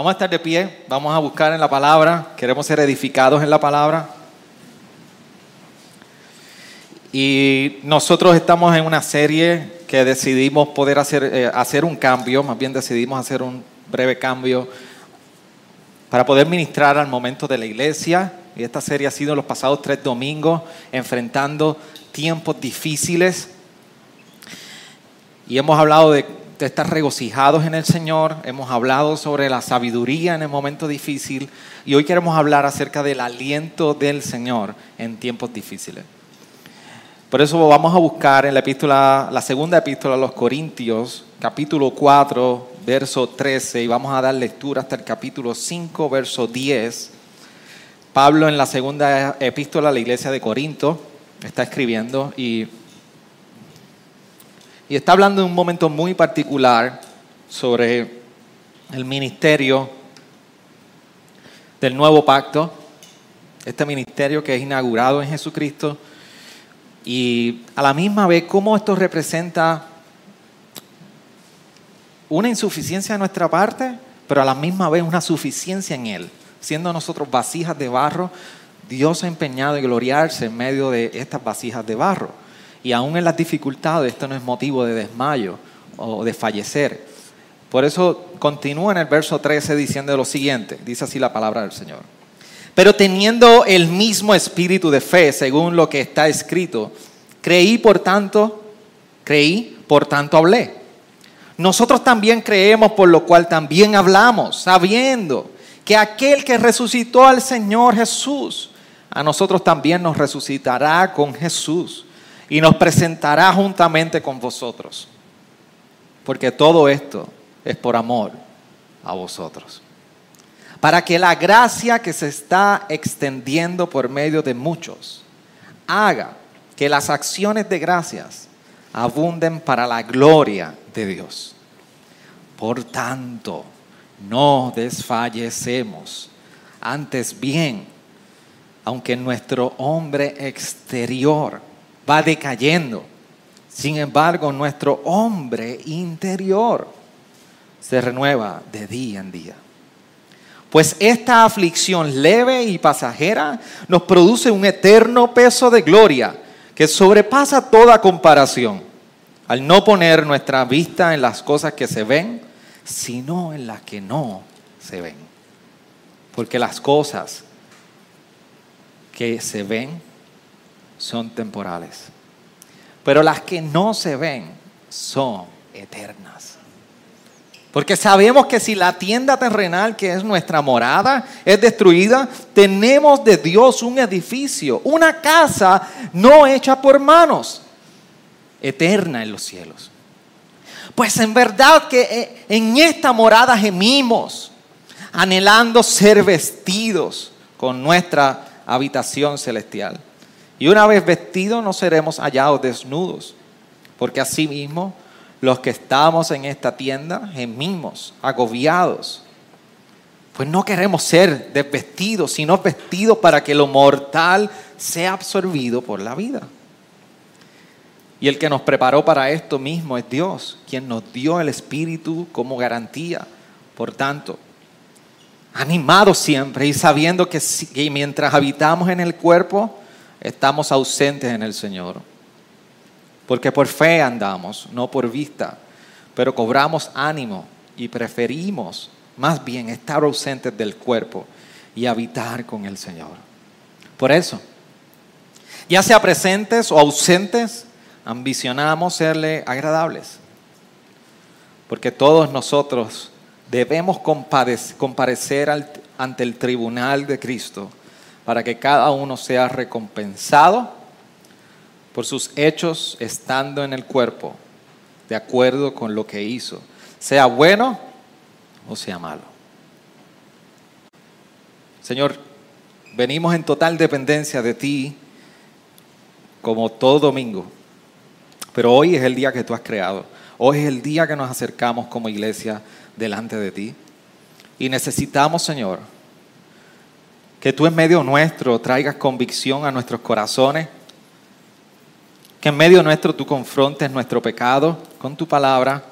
Vamos a estar de pie, vamos a buscar en la palabra, queremos ser edificados en la palabra. Y nosotros estamos en una serie que decidimos poder hacer, eh, hacer un cambio, más bien decidimos hacer un breve cambio para poder ministrar al momento de la iglesia. Y esta serie ha sido los pasados tres domingos, enfrentando tiempos difíciles. Y hemos hablado de, de estar regocijados en el Señor, hemos hablado sobre la sabiduría en el momento difícil y hoy queremos hablar acerca del aliento del Señor en tiempos difíciles. Por eso vamos a buscar en la epístola, la segunda epístola a los Corintios, capítulo 4, verso 13, y vamos a dar lectura hasta el capítulo 5, verso 10. Pablo en la segunda epístola a la iglesia de Corinto está escribiendo y, y está hablando de un momento muy particular sobre el ministerio del nuevo pacto, este ministerio que es inaugurado en Jesucristo y a la misma vez cómo esto representa una insuficiencia de nuestra parte, pero a la misma vez una suficiencia en Él. Siendo nosotros vasijas de barro, Dios ha empeñado en gloriarse en medio de estas vasijas de barro. Y aún en las dificultades, esto no es motivo de desmayo o de fallecer. Por eso continúa en el verso 13 diciendo lo siguiente, dice así la palabra del Señor. Pero teniendo el mismo espíritu de fe, según lo que está escrito, creí por tanto, creí, por tanto hablé. Nosotros también creemos, por lo cual también hablamos, sabiendo que aquel que resucitó al Señor Jesús, a nosotros también nos resucitará con Jesús y nos presentará juntamente con vosotros. Porque todo esto es por amor a vosotros. Para que la gracia que se está extendiendo por medio de muchos haga que las acciones de gracias abunden para la gloria de Dios. Por tanto, no desfallecemos. Antes bien, aunque nuestro hombre exterior va decayendo, sin embargo nuestro hombre interior se renueva de día en día. Pues esta aflicción leve y pasajera nos produce un eterno peso de gloria que sobrepasa toda comparación, al no poner nuestra vista en las cosas que se ven, sino en las que no se ven. Porque las cosas que se ven son temporales, pero las que no se ven son eternas. Porque sabemos que si la tienda terrenal, que es nuestra morada, es destruida, tenemos de Dios un edificio, una casa no hecha por manos, eterna en los cielos. Pues en verdad que en esta morada gemimos, anhelando ser vestidos con nuestra habitación celestial. Y una vez vestidos no seremos hallados desnudos, porque asimismo los que estamos en esta tienda gemimos, agobiados. Pues no queremos ser desvestidos, sino vestidos para que lo mortal sea absorbido por la vida. Y el que nos preparó para esto mismo es Dios, quien nos dio el Espíritu como garantía. Por tanto, animados siempre y sabiendo que, mientras habitamos en el cuerpo, estamos ausentes en el Señor. Porque por fe andamos, no por vista, pero cobramos ánimo y preferimos más bien estar ausentes del cuerpo y habitar con el Señor. Por eso, ya sea presentes o ausentes, ambicionamos serle agradables. Porque todos nosotros debemos comparecer ante el tribunal de Cristo para que cada uno sea recompensado por sus hechos estando en el cuerpo, de acuerdo con lo que hizo, sea bueno o sea malo. Señor, venimos en total dependencia de ti como todo domingo, pero hoy es el día que tú has creado. Hoy es el día que nos acercamos como iglesia delante de ti. Y necesitamos, Señor, que tú en medio nuestro traigas convicción a nuestros corazones, que en medio nuestro tú confrontes nuestro pecado con tu palabra,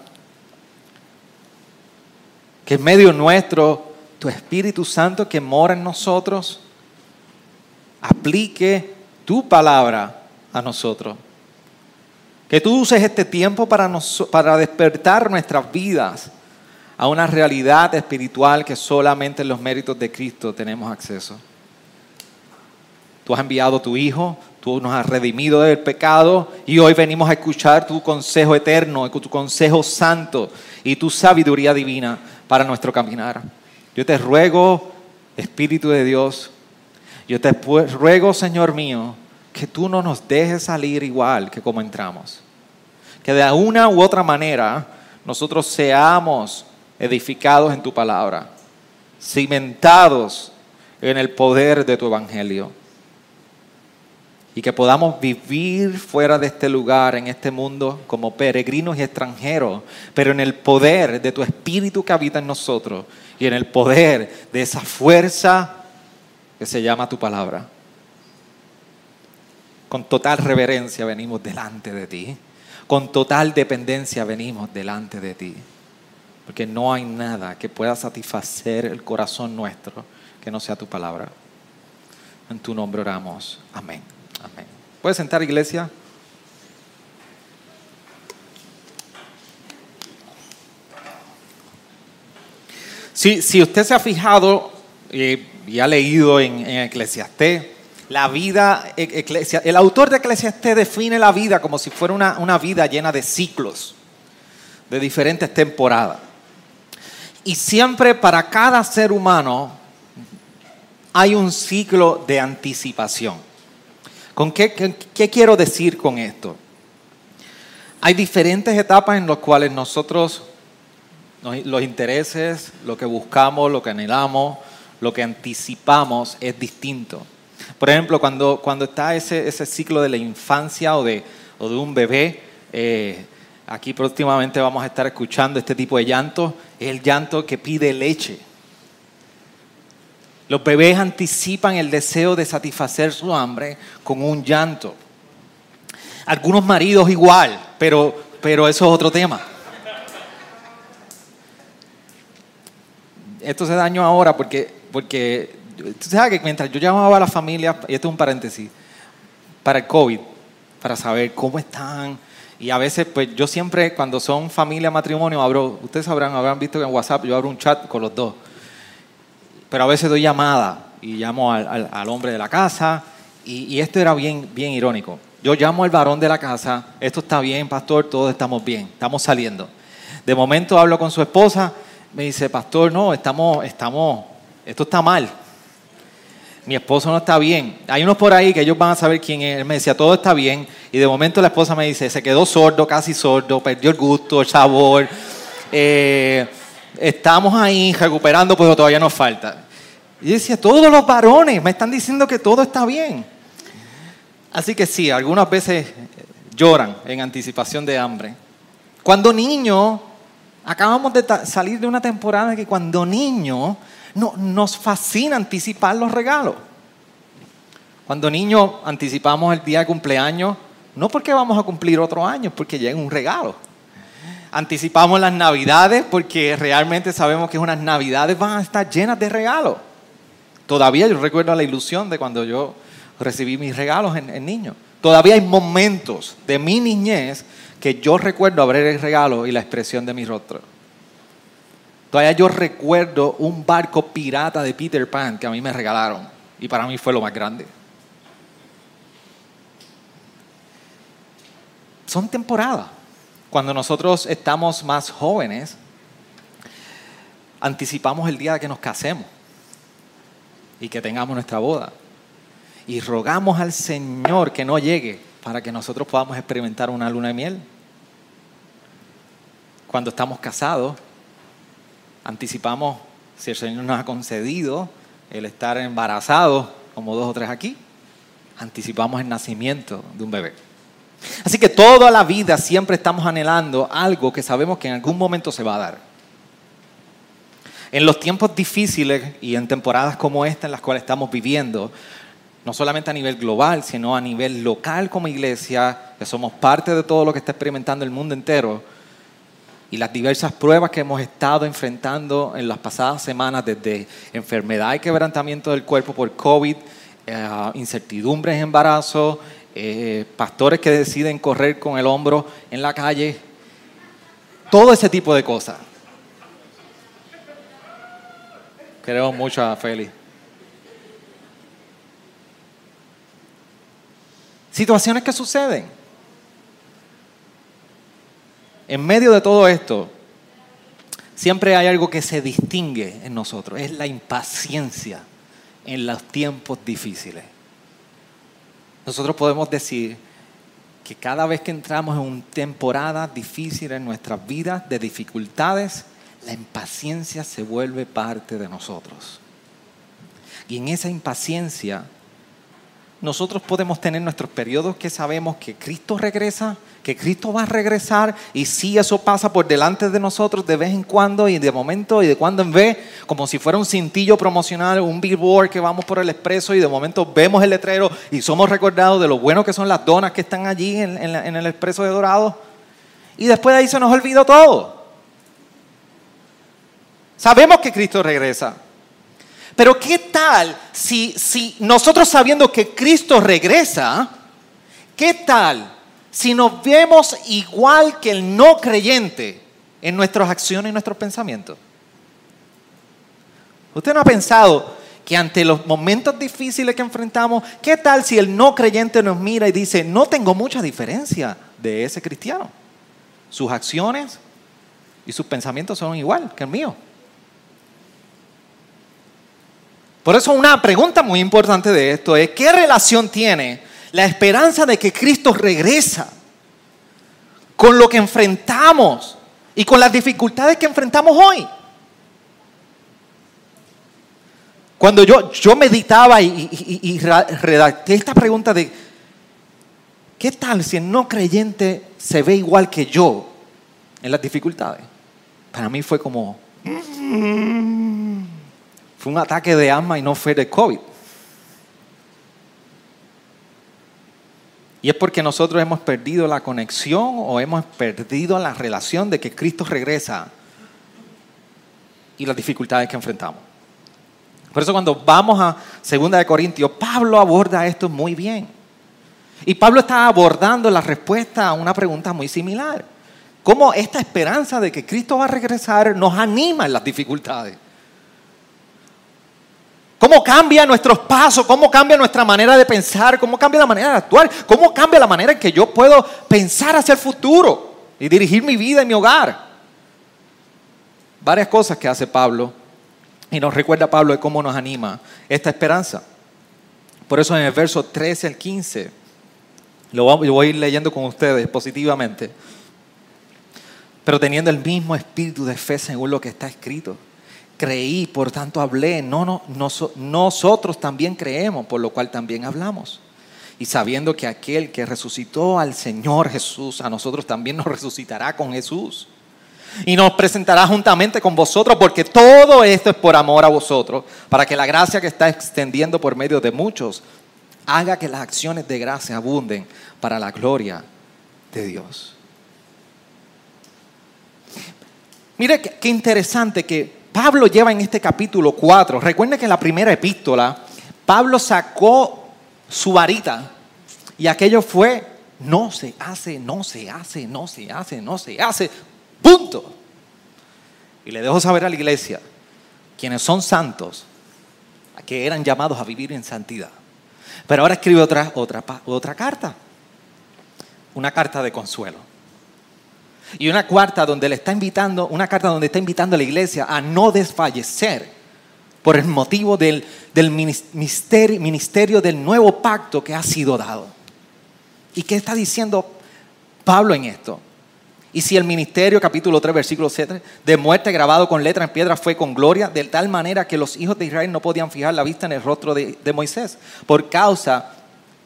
que en medio nuestro tu Espíritu Santo que mora en nosotros aplique tu palabra a nosotros. Que tú uses este tiempo para, para despertar nuestras vidas a una realidad espiritual que solamente en los méritos de Cristo tenemos acceso. Tú has enviado a tu Hijo, tú nos has redimido del pecado y hoy venimos a escuchar tu consejo eterno, tu consejo santo y tu sabiduría divina para nuestro caminar. Yo te ruego, Espíritu de Dios, yo te ruego, Señor mío, que tú no nos dejes salir igual que como entramos. Que de una u otra manera nosotros seamos edificados en tu palabra, cimentados en el poder de tu evangelio. Y que podamos vivir fuera de este lugar, en este mundo, como peregrinos y extranjeros, pero en el poder de tu espíritu que habita en nosotros y en el poder de esa fuerza que se llama tu palabra. Con total reverencia venimos delante de ti. Con total dependencia venimos delante de ti porque no hay nada que pueda satisfacer el corazón nuestro que no sea tu palabra. En tu nombre oramos. Amén. Amén. ¿Puedes sentar, iglesia? Si, si usted se ha fijado eh, y ha leído en, en Eclesiastés, la vida, e, el autor de Eclesiastés define la vida como si fuera una vida llena de ciclos, de diferentes temporadas. Y siempre para cada ser humano hay un ciclo de anticipación. ¿Con qué, quiero decir con esto? Hay diferentes etapas en las cuales nosotros, los intereses, lo que buscamos, lo que anhelamos, lo que anticipamos es distinto. Por ejemplo, cuando, cuando está ese, ese ciclo de la infancia o de, o de un bebé, eh, Aquí próximamente vamos a estar escuchando este tipo de llanto, es el llanto que pide leche. Los bebés anticipan el deseo de satisfacer su hambre con un llanto. Algunos maridos igual, pero, pero eso es otro tema. Esto se daño ahora porque, porque tú sabes que mientras yo llamaba a la familia, y esto es un paréntesis, para el COVID, para saber cómo están, y a veces, pues yo siempre, cuando son familia, matrimonio, abro, ustedes sabrán, habrán visto que en WhatsApp yo abro un chat con los dos. Pero a veces doy llamada y llamo al, hombre de la casa. Y, esto era bien, bien irónico. Yo llamo al varón de la casa, esto está bien, pastor, todos estamos bien, estamos saliendo. De momento hablo con su esposa, me dice, pastor, no, estamos, estamos, esto está mal mi esposo no está bien. Hay unos por ahí que ellos van a saber quién es. Él me decía, todo está bien. Y de momento la esposa me dice, se quedó sordo, casi sordo, perdió el gusto, el sabor. Eh, estamos ahí recuperando, pero todavía nos falta. Y decía, todos los varones me están diciendo que todo está bien. Así que sí, algunas veces lloran en anticipación de hambre. Cuando niño, acabamos de salir de una temporada que cuando niño no, nos fascina anticipar los regalos. Cuando niños anticipamos el día de cumpleaños, no porque vamos a cumplir otro año, porque llega un regalo. Anticipamos las navidades porque realmente sabemos que unas navidades van a estar llenas de regalos. Todavía yo recuerdo la ilusión de cuando yo recibí mis regalos en, en niño. Todavía hay momentos de mi niñez que yo recuerdo abrir el regalo y la expresión de mi rostro. Todavía yo recuerdo un barco pirata de Peter Pan que a mí me regalaron y para mí fue lo más grande. Son temporadas. Cuando nosotros estamos más jóvenes, anticipamos el día de que nos casemos y que tengamos nuestra boda. Y rogamos al Señor que no llegue para que nosotros podamos experimentar una luna de miel. Cuando estamos casados, anticipamos, si el Señor nos ha concedido el estar embarazado, como dos o tres aquí, anticipamos el nacimiento de un bebé. Así que toda la vida siempre estamos anhelando algo que sabemos que en algún momento se va a dar. En los tiempos difíciles y en temporadas como esta en las cuales estamos viviendo, no solamente a nivel global, sino a nivel local como iglesia, que somos parte de todo lo que está experimentando el mundo entero, y las diversas pruebas que hemos estado enfrentando en las pasadas semanas, desde enfermedad y quebrantamiento del cuerpo por COVID, eh, incertidumbres en embarazo, eh, pastores que deciden correr con el hombro en la calle, todo ese tipo de cosas. Queremos mucho a Félix. Situaciones que suceden. En medio de todo esto, siempre hay algo que se distingue en nosotros, es la impaciencia en los tiempos difíciles. Nosotros podemos decir que cada vez que entramos en una temporada difícil en nuestras vidas, de dificultades, la impaciencia se vuelve parte de nosotros. Y en esa impaciencia nosotros podemos tener nuestros periodos que sabemos que Cristo regresa, que Cristo va a regresar y si eso pasa por delante de nosotros de vez en cuando y de momento y de cuando en vez, como si fuera un cintillo promocional, un billboard que vamos por el expreso y de momento vemos el letrero y somos recordados de lo bueno que son las donas que están allí en, en el expreso de Dorado. Y después de ahí se nos olvidó todo. Sabemos que Cristo regresa. Pero ¿qué tal si, si nosotros sabiendo que Cristo regresa, qué tal si nos vemos igual que el no creyente en nuestras acciones y nuestros pensamientos? ¿Usted no ha pensado que ante los momentos difíciles que enfrentamos, qué tal si el no creyente nos mira y dice, no tengo mucha diferencia de ese cristiano? Sus acciones y sus pensamientos son igual que el mío. Por eso una pregunta muy importante de esto es, ¿qué relación tiene la esperanza de que Cristo regresa con lo que enfrentamos y con las dificultades que enfrentamos hoy? Cuando yo, yo meditaba y, redacté esta pregunta de, ¿qué tal si el no creyente se ve igual que yo en las dificultades? Para mí fue como... Un ataque de asma y no fue de COVID. Y es porque nosotros hemos perdido la conexión o hemos perdido la relación de que Cristo regresa y las dificultades que enfrentamos. Por eso cuando vamos a 2 de Corintios, Pablo aborda esto muy bien. Y Pablo está abordando la respuesta a una pregunta muy similar. ¿Cómo esta esperanza de que Cristo va a regresar nos anima en las dificultades? ¿Cómo cambia nuestros pasos? ¿Cómo cambia nuestra manera de pensar? ¿Cómo cambia la manera de actuar? ¿Cómo cambia la manera en que yo puedo pensar hacia el futuro y dirigir mi vida y mi hogar? Varias cosas que hace Pablo y nos recuerda Pablo de cómo nos anima esta esperanza. Por eso en el verso 13 al 15, lo voy a ir leyendo con ustedes positivamente, pero teniendo el mismo espíritu de fe según lo que está escrito creí, por tanto hablé. No, no, nosotros también creemos, por lo cual también hablamos. Y sabiendo que aquel que resucitó al Señor Jesús, a nosotros también nos resucitará con Jesús. Y nos presentará juntamente con vosotros, porque todo esto es por amor a vosotros, para que la gracia que está extendiendo por medio de muchos haga que las acciones de gracia abunden para la gloria de Dios. Mire qué interesante que Pablo lleva en este capítulo 4, recuerden que en la primera epístola, Pablo sacó su varita y aquello fue, no se hace, no se hace, no se hace, no se hace, punto. Y le dejo saber a la iglesia, quienes son santos, que eran llamados a vivir en santidad. Pero ahora escribe otra, otra, otra carta, una carta de consuelo. Y una cuarta donde le está invitando, una carta donde está invitando a la iglesia a no desfallecer por el motivo del, del ministerio, ministerio del nuevo pacto que ha sido dado. ¿Y qué está diciendo Pablo en esto? Y si el ministerio, capítulo 3, versículo 7, de muerte grabado con letra en piedra fue con gloria, de tal manera que los hijos de Israel no podían fijar la vista en el rostro de, de Moisés, por causa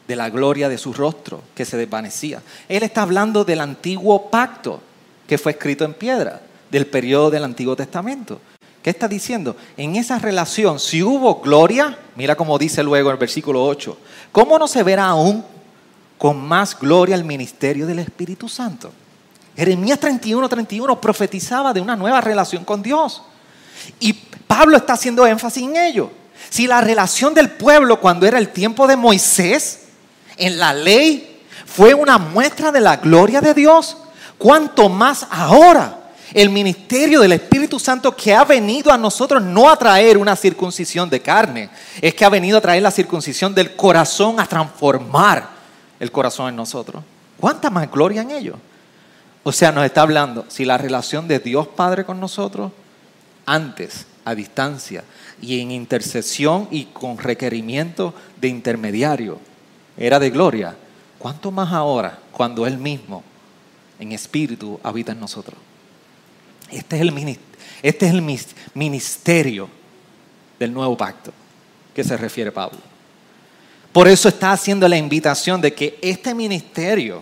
de la gloria de su rostro que se desvanecía. Él está hablando del antiguo pacto que fue escrito en piedra, del periodo del Antiguo Testamento. ¿Qué está diciendo? En esa relación, si hubo gloria, mira cómo dice luego en el versículo 8, ¿cómo no se verá aún con más gloria el ministerio del Espíritu Santo? Jeremías 31, 31 profetizaba de una nueva relación con Dios. Y Pablo está haciendo énfasis en ello. Si la relación del pueblo cuando era el tiempo de Moisés, en la ley, fue una muestra de la gloria de Dios, cuanto más ahora el ministerio del Espíritu Santo que ha venido a nosotros no a traer una circuncisión de carne, es que ha venido a traer la circuncisión del corazón, a transformar el corazón en nosotros. ¿Cuánta más gloria en ello? O sea, nos está hablando, si la relación de Dios Padre con nosotros, antes, a distancia, y en intercesión y con requerimiento de intermediario, era de gloria, ¿cuánto más ahora cuando Él mismo, en espíritu, habita en nosotros? Este es el, este es el ministerio del nuevo pacto que se refiere Pablo. Por eso está haciendo la invitación de que este ministerio,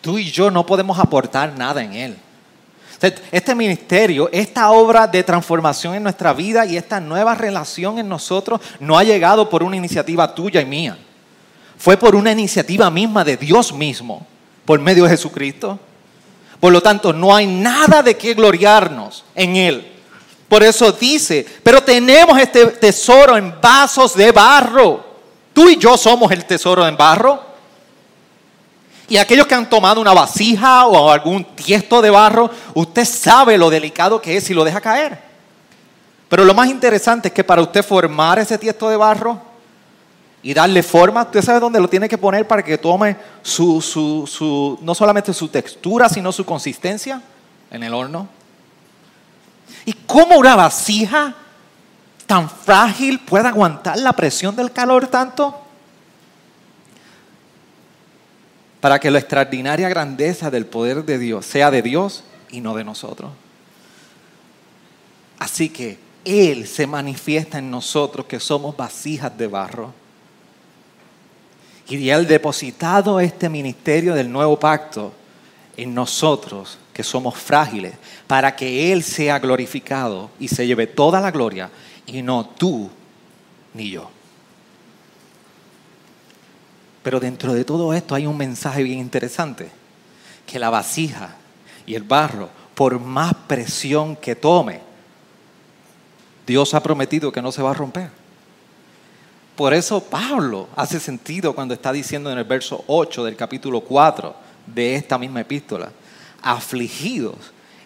tú y yo no podemos aportar nada en él. Este ministerio, esta obra de transformación en nuestra vida y esta nueva relación en nosotros no ha llegado por una iniciativa tuya y mía. Fue por una iniciativa misma de Dios mismo, por medio de Jesucristo. Por lo tanto, no hay nada de qué gloriarnos en Él. Por eso dice, pero tenemos este tesoro en vasos de barro. Tú y yo somos el tesoro en barro. Y aquellos que han tomado una vasija o algún tiesto de barro, usted sabe lo delicado que es si lo deja caer. Pero lo más interesante es que para usted formar ese tiesto de barro, y darle forma. Usted sabe dónde lo tiene que poner para que tome su, su, no solamente su textura, sino su consistencia en el horno. ¿Y cómo una vasija tan frágil puede aguantar la presión del calor tanto? Para que la extraordinaria grandeza del poder de Dios sea de Dios y no de nosotros. Así que Él se manifiesta en nosotros que somos vasijas de barro y Él depositado este ministerio del nuevo pacto en nosotros, que somos frágiles, para que Él sea glorificado y se lleve toda la gloria, y no tú ni yo. Pero dentro de todo esto hay un mensaje bien interesante, que la vasija y el barro, por más presión que tome, Dios ha prometido que no se va a romper. Por eso Pablo hace sentido cuando está diciendo en el verso 8 del capítulo 4 de esta misma epístola, afligidos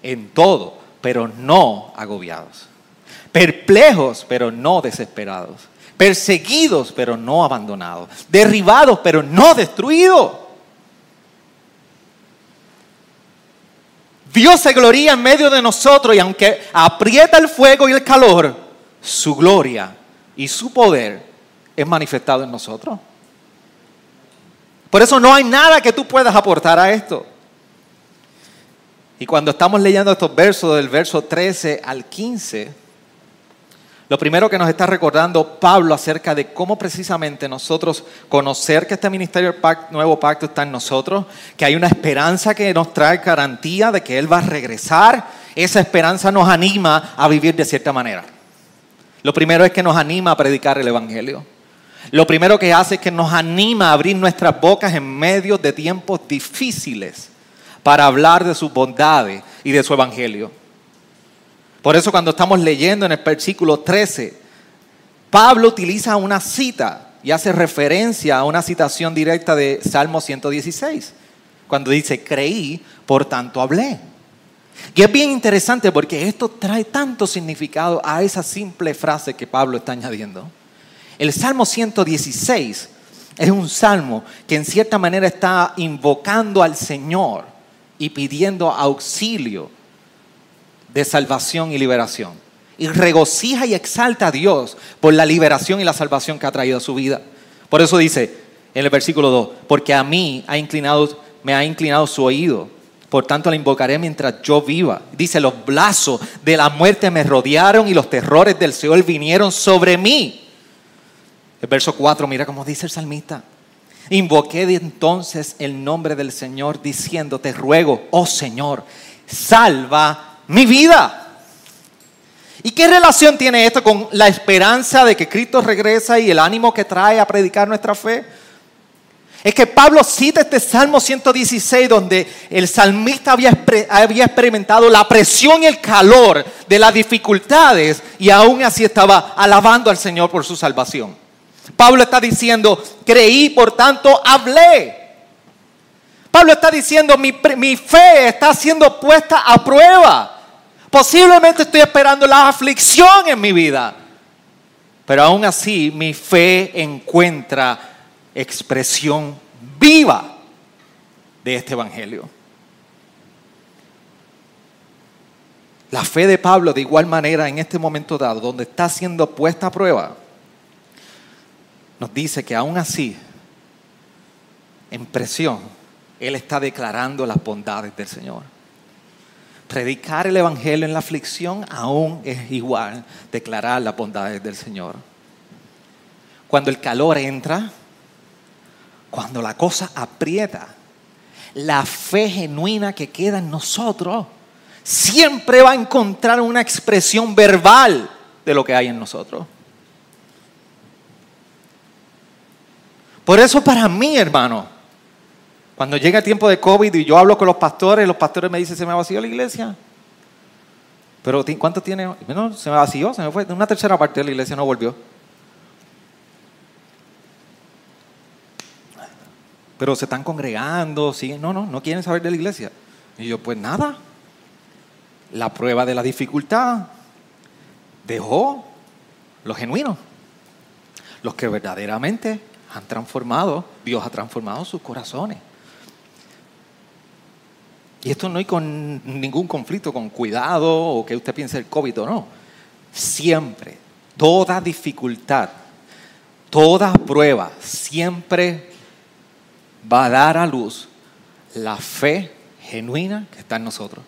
en todo, pero no agobiados, perplejos, pero no desesperados, perseguidos, pero no abandonados, derribados, pero no destruidos. Dios se gloria en medio de nosotros y aunque aprieta el fuego y el calor, su gloria y su poder es manifestado en nosotros. Por eso no hay nada que tú puedas aportar a esto. Y cuando estamos leyendo estos versos del verso 13 al 15, lo primero que nos está recordando Pablo acerca de cómo precisamente nosotros conocer que este ministerio del nuevo pacto está en nosotros, que hay una esperanza que nos trae garantía de que Él va a regresar, esa esperanza nos anima a vivir de cierta manera. Lo primero es que nos anima a predicar el Evangelio. Lo primero que hace es que nos anima a abrir nuestras bocas en medio de tiempos difíciles para hablar de sus bondades y de su evangelio. Por eso cuando estamos leyendo en el versículo 13, Pablo utiliza una cita y hace referencia a una citación directa de Salmo 116, cuando dice, creí, por tanto hablé. Y es bien interesante porque esto trae tanto significado a esa simple frase que Pablo está añadiendo. El Salmo 116 es un salmo que en cierta manera está invocando al Señor y pidiendo auxilio de salvación y liberación. Y regocija y exalta a Dios por la liberación y la salvación que ha traído a su vida. Por eso dice en el versículo 2, porque a mí ha inclinado, me ha inclinado su oído, Por tanto la invocaré mientras yo viva. Dice, los brazos de la muerte me rodearon y los terrores del Seol vinieron sobre mí. El verso 4, mira cómo dice el salmista. Invoqué entonces el nombre del Señor diciendo, te ruego, oh Señor, salva mi vida. ¿Y qué relación tiene esto con la esperanza de que Cristo regresa y el ánimo que trae a predicar nuestra fe? Es que Pablo cita este Salmo 116 donde el salmista había, había experimentado la presión y el calor de las dificultades y aún así estaba alabando al Señor por su salvación. Pablo está diciendo, creí, por tanto hablé. Pablo está diciendo, mi, mi fe está siendo puesta a prueba. Posiblemente estoy esperando la aflicción en mi vida. Pero aún así mi fe encuentra expresión viva de este Evangelio. La fe de Pablo de igual manera en este momento dado, donde está siendo puesta a prueba, nos dice que aún así, en presión, Él está declarando las bondades del Señor. Predicar el Evangelio en la aflicción aún es igual declarar las bondades del Señor. Cuando el calor entra, cuando la cosa aprieta, la fe genuina que queda en nosotros siempre va a encontrar una expresión verbal de lo que hay en nosotros. Por eso para mí, hermano, cuando llega el tiempo de COVID y yo hablo con los pastores, los pastores me dicen, se me vació la iglesia. Pero ¿cuánto tiene? No, se me vació, se me fue. Una tercera parte de la iglesia no volvió. Pero se están congregando, siguen. No, no, no quieren saber de la iglesia. Y yo, pues nada. La prueba de la dificultad dejó los genuinos, los que verdaderamente han transformado, Dios ha transformado sus corazones. Y esto no hay con ningún conflicto con cuidado o que usted piense el COVID o no. Siempre, toda dificultad, toda prueba, siempre va a dar a luz la fe genuina que está en nosotros.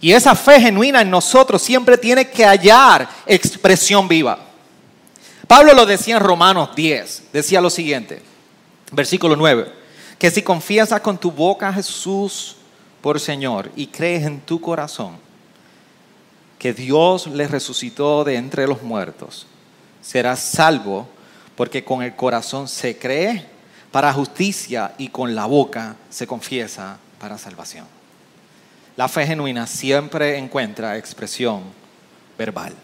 Y esa fe genuina en nosotros siempre tiene que hallar expresión viva. Pablo lo decía en Romanos 10, decía lo siguiente, versículo 9, que si confiesas con tu boca a Jesús por Señor y crees en tu corazón que Dios le resucitó de entre los muertos, serás salvo porque con el corazón se cree para justicia y con la boca se confiesa para salvación. La fe genuina siempre encuentra expresión verbal.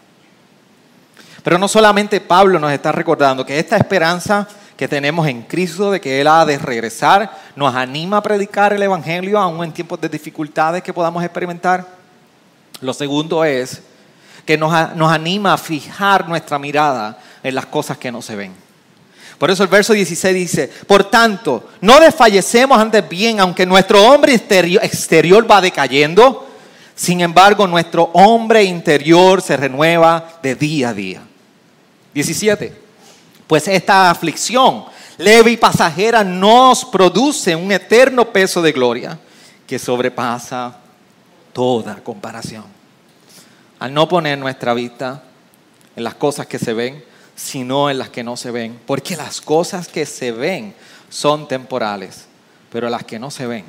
Pero no solamente Pablo nos está recordando que esta esperanza que tenemos en Cristo de que Él ha de regresar nos anima a predicar el Evangelio aún en tiempos de dificultades que podamos experimentar. Lo segundo es que nos, nos anima a fijar nuestra mirada en las cosas que no se ven. Por eso el verso 16 dice, por tanto, no desfallecemos antes bien, aunque nuestro hombre exterior, exterior va decayendo, sin embargo nuestro hombre interior se renueva de día a día. 17. Pues esta aflicción leve y pasajera nos produce un eterno peso de gloria que sobrepasa toda comparación. Al no poner nuestra vista en las cosas que se ven, sino en las que no se ven. Porque las cosas que se ven son temporales, pero las que no se ven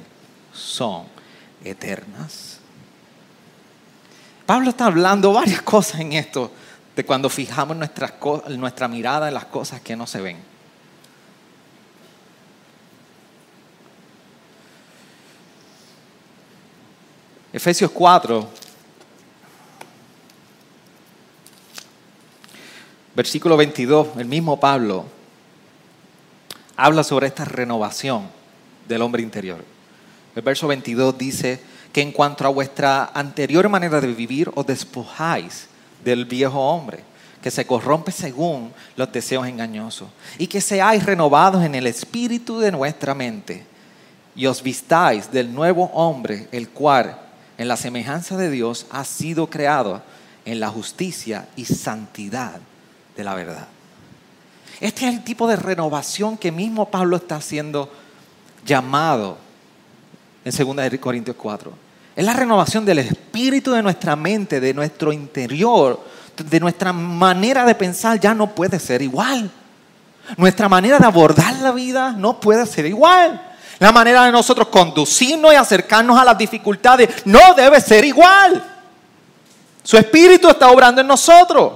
son eternas. Pablo está hablando varias cosas en esto de cuando fijamos nuestra, mirada en las cosas que no se ven. Efesios 4, versículo 22, el mismo Pablo habla sobre esta renovación del hombre interior. El verso 22 dice que en cuanto a vuestra anterior manera de vivir os despojáis del viejo hombre, que se corrompe según los deseos engañosos, y que seáis renovados en el espíritu de nuestra mente, y os vistáis del nuevo hombre, el cual, en la semejanza de Dios, ha sido creado en la justicia y santidad de la verdad. Este es el tipo de renovación que mismo Pablo está haciendo llamado en 2 Corintios 4. Es la renovación del espíritu de nuestra mente, de nuestro interior, de nuestra manera de pensar ya no puede ser igual. Nuestra manera de abordar la vida no puede ser igual. La manera de nosotros conducirnos y acercarnos a las dificultades no debe ser igual. Su espíritu está obrando en nosotros.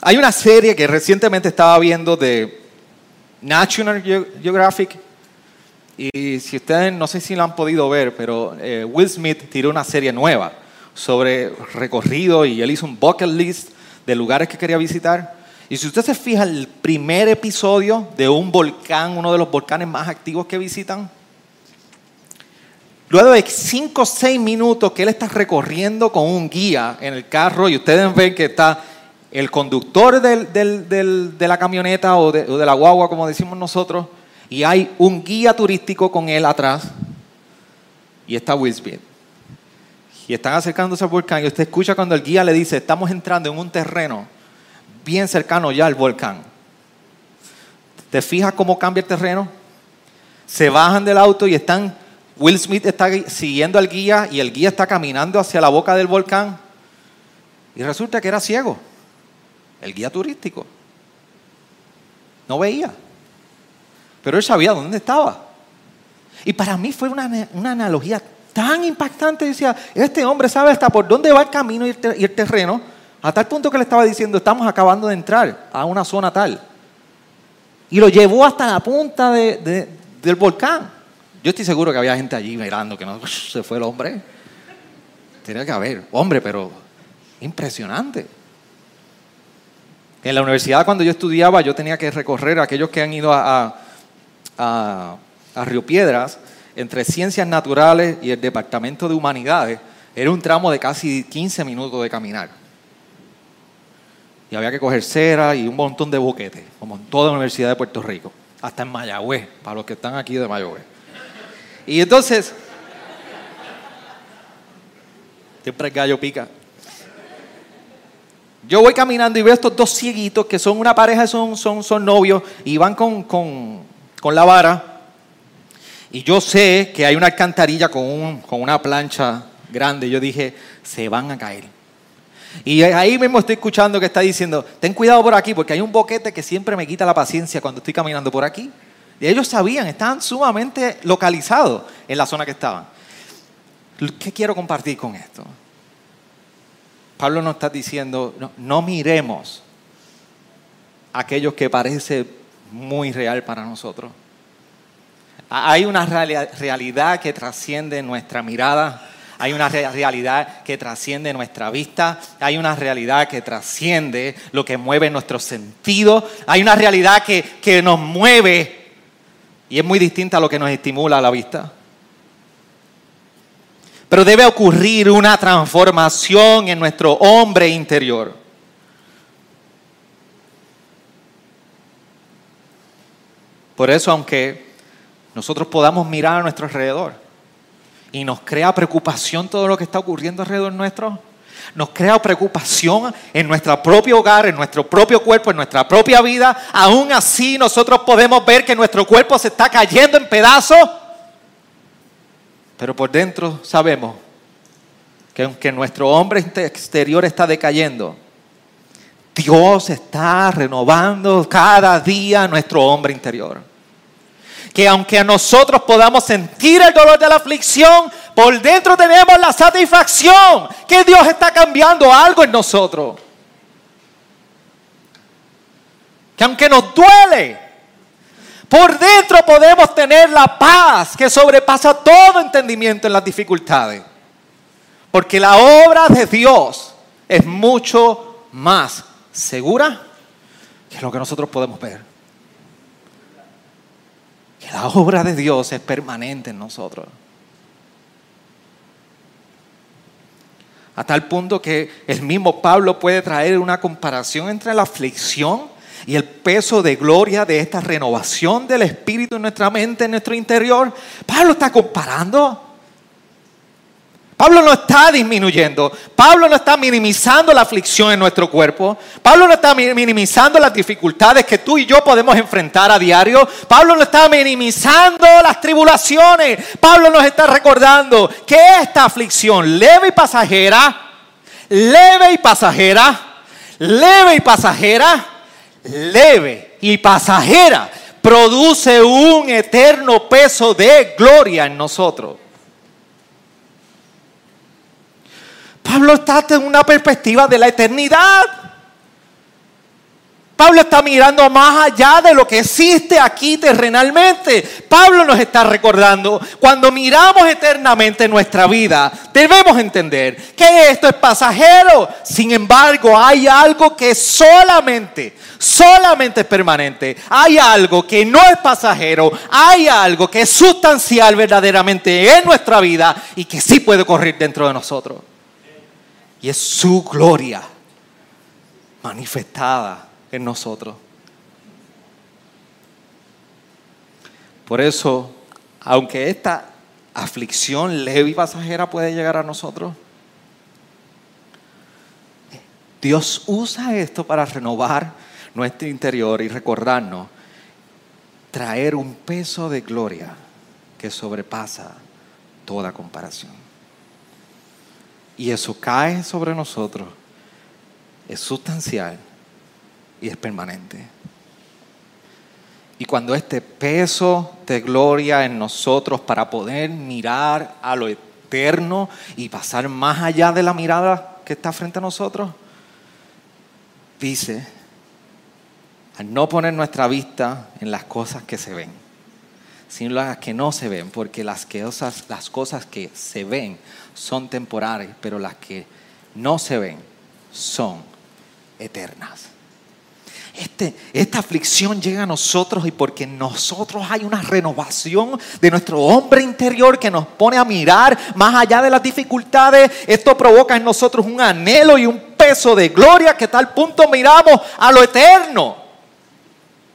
Hay una serie que recientemente estaba viendo de National Geographic. Y si ustedes no sé si lo han podido ver, pero eh, Will Smith tiró una serie nueva sobre recorrido y él hizo un bucket list de lugares que quería visitar. Y si usted se fija, el primer episodio de un volcán, uno de los volcanes más activos que visitan, luego de 5 o 6 minutos que él está recorriendo con un guía en el carro y ustedes ven que está el conductor de la camioneta o de, la guagua, como decimos nosotros, y hay un guía turístico con él atrás, y está Will Smith. Y están acercándose al volcán, y usted escucha cuando el guía le dice, estamos entrando en un terreno bien cercano ya al volcán. ¿Te fijas cómo cambia el terreno? Se bajan del auto y están, Will Smith está siguiendo al guía y el guía está caminando hacia la boca del volcán. Y resulta que era ciego el guía turístico. No veía. Pero él sabía dónde estaba. Y para mí fue una, analogía tan impactante. Decía, este hombre sabe hasta por dónde va el camino y el, terreno, a tal punto que le estaba diciendo, estamos acabando de entrar a una zona tal. Y lo llevó hasta la punta del volcán. Yo estoy seguro que había gente allí mirando que no se fue el hombre. Tenía que haber, hombre, pero impresionante. En la universidad cuando yo estudiaba yo tenía que recorrer aquellos que han ido a, a, Río Piedras entre ciencias naturales y el departamento de humanidades. Era un tramo de casi 15 minutos de caminar. Y había que coger cera y un montón de boquetes, como en toda la Universidad de Puerto Rico, hasta en Mayagüez, para los que están aquí de Mayagüez. Y entonces, siempre el gallo pica. Yo voy caminando y veo estos dos cieguitos que son una pareja, son, son, son novios y van con, la vara. Y yo sé que hay una alcantarilla con, un, con una plancha grande. Yo dije, se van a caer. Y ahí mismo estoy escuchando que está diciendo, ten cuidado por aquí porque hay un boquete que siempre me quita la paciencia cuando estoy caminando por aquí. Y ellos sabían, estaban sumamente localizados en la zona que estaban. ¿Qué quiero compartir con esto? Pablo nos está diciendo, no, miremos aquellos que parece muy real para nosotros. Hay una realidad que trasciende nuestra mirada, hay una realidad que trasciende nuestra vista, hay una realidad que trasciende lo que mueve nuestros sentidos, hay una realidad que, que nos mueve y es muy distinta a lo que nos estimula la vista. Pero debe ocurrir una transformación en nuestro hombre interior. Por eso, aunque nosotros podamos mirar a nuestro alrededor y nos crea preocupación todo lo que está ocurriendo alrededor nuestro, nos crea preocupación en nuestro propio hogar, en nuestro propio cuerpo, en nuestra propia vida, aún así nosotros podemos ver que nuestro cuerpo se está cayendo en pedazos. Pero por dentro sabemos que aunque nuestro hombre exterior está decayendo, Dios está renovando cada día nuestro hombre interior. Que aunque nosotros podamos sentir el dolor de la aflicción, por dentro tenemos la satisfacción que Dios está cambiando algo en nosotros. Que aunque nos duele, por dentro podemos tener la paz que sobrepasa todo entendimiento en las dificultades. Porque la obra de Dios es mucho más segura que lo que nosotros podemos ver. Que la obra de Dios es permanente en nosotros. A tal punto que el mismo Pablo puede traer una comparación entre la aflicción y el peso de gloria de esta renovación del Espíritu en nuestra mente, en nuestro interior. Pablo está comparando. Pablo no está disminuyendo, Pablo no está minimizando la aflicción en nuestro cuerpo, Pablo no está minimizando las dificultades que tú y yo podemos enfrentar a diario, Pablo no está minimizando las tribulaciones, Pablo nos está recordando que esta aflicción leve y pasajera, leve y pasajera, leve y pasajera, leve y pasajera, produce un eterno peso de gloria en nosotros. Pablo está en una perspectiva de la eternidad. Pablo está mirando más allá de lo que existe aquí terrenalmente. Pablo nos está recordando, cuando miramos eternamente nuestra vida, debemos entender que esto es pasajero. Sin embargo, hay algo que solamente, solamente es permanente. Hay algo que no es pasajero. Hay algo que es sustancial verdaderamente en nuestra vida y que sí puede ocurrir dentro de nosotros y es su gloria manifestada en nosotros. Por eso, aunque esta aflicción leve y pasajera puede llegar a nosotros, Dios usa esto para renovar nuestro interior y recordarnos, traer un peso de gloria que sobrepasa toda comparación y eso cae sobre nosotros, es sustancial y es permanente. Y cuando este peso de gloria en nosotros para poder mirar a lo eterno y pasar más allá de la mirada que está frente a nosotros, dice, al no poner nuestra vista en las cosas que se ven, sino las que no se ven, porque las, cosas, las cosas que se ven son temporales, pero las que no se ven son eternas. Este, esta aflicción llega a nosotros y porque en nosotros hay una renovación de nuestro hombre interior que nos pone a mirar más allá de las dificultades, esto provoca en nosotros un anhelo y un peso de gloria que tal punto miramos a lo eterno,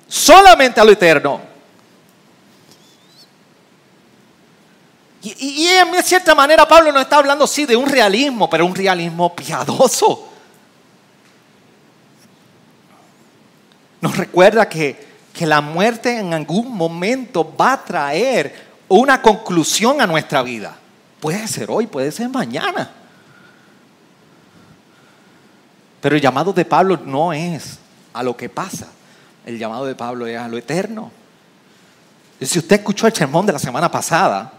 solamente a lo eterno. Y, en cierta manera Pablo nos está hablando, sí, de un realismo, pero un realismo piadoso. Nos recuerda que, que la muerte en algún momento va a traer una conclusión a nuestra vida. Puede ser hoy, puede ser mañana. Pero el llamado de Pablo no es a lo que pasa. El llamado de Pablo es a lo eterno. Y si usted escuchó el sermón de la semana pasada,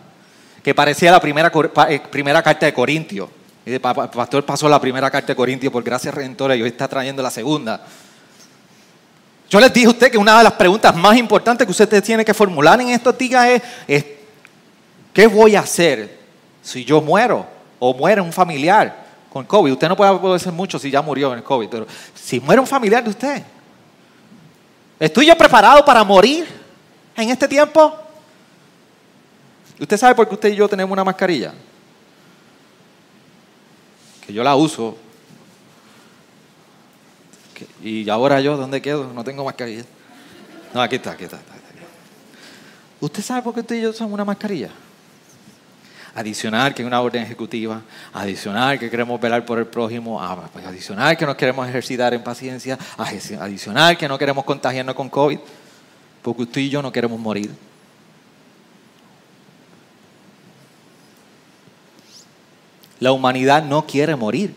que parecía la primera, eh, primera carta de Corintio. Y el pastor pasó la primera carta de Corintio por gracia redentora y hoy está trayendo la segunda. Yo les dije a usted que una de las preguntas más importantes que usted tiene que formular en estos días es, ¿qué voy a hacer si yo muero o muere un familiar con COVID? Usted no puede decir mucho si ya murió en el COVID, pero si muere un familiar de usted, ¿estoy yo preparado para morir en este tiempo? ¿Usted sabe por qué usted y yo tenemos una mascarilla? Que yo la uso. y ahora yo, ¿dónde quedo? No tengo mascarilla. No, aquí está, aquí está, ¿Usted sabe por qué usted y yo usamos una mascarilla? Adicional que es una orden ejecutiva, adicional que queremos velar por el prójimo, ah, pues adicional que nos queremos ejercitar en paciencia, adicional que no queremos contagiarnos con COVID, porque usted y yo no queremos morir. La humanidad no quiere morir.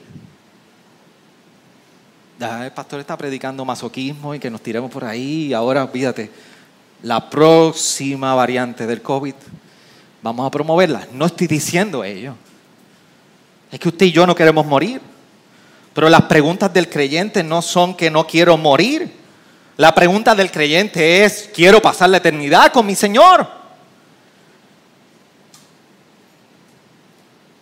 el pastor está predicando masoquismo y que nos tiremos por ahí. Ahora, fíjate, la próxima variante del COVID, vamos a promoverla. No estoy diciendo ello. Es que usted y yo no queremos morir. Pero las preguntas del creyente no son que no quiero morir. La pregunta del creyente es, quiero pasar la eternidad con mi Señor.